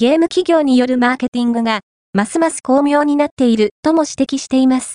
ゲーム企業によるマーケティングが、ますます巧妙になっているとも指摘しています。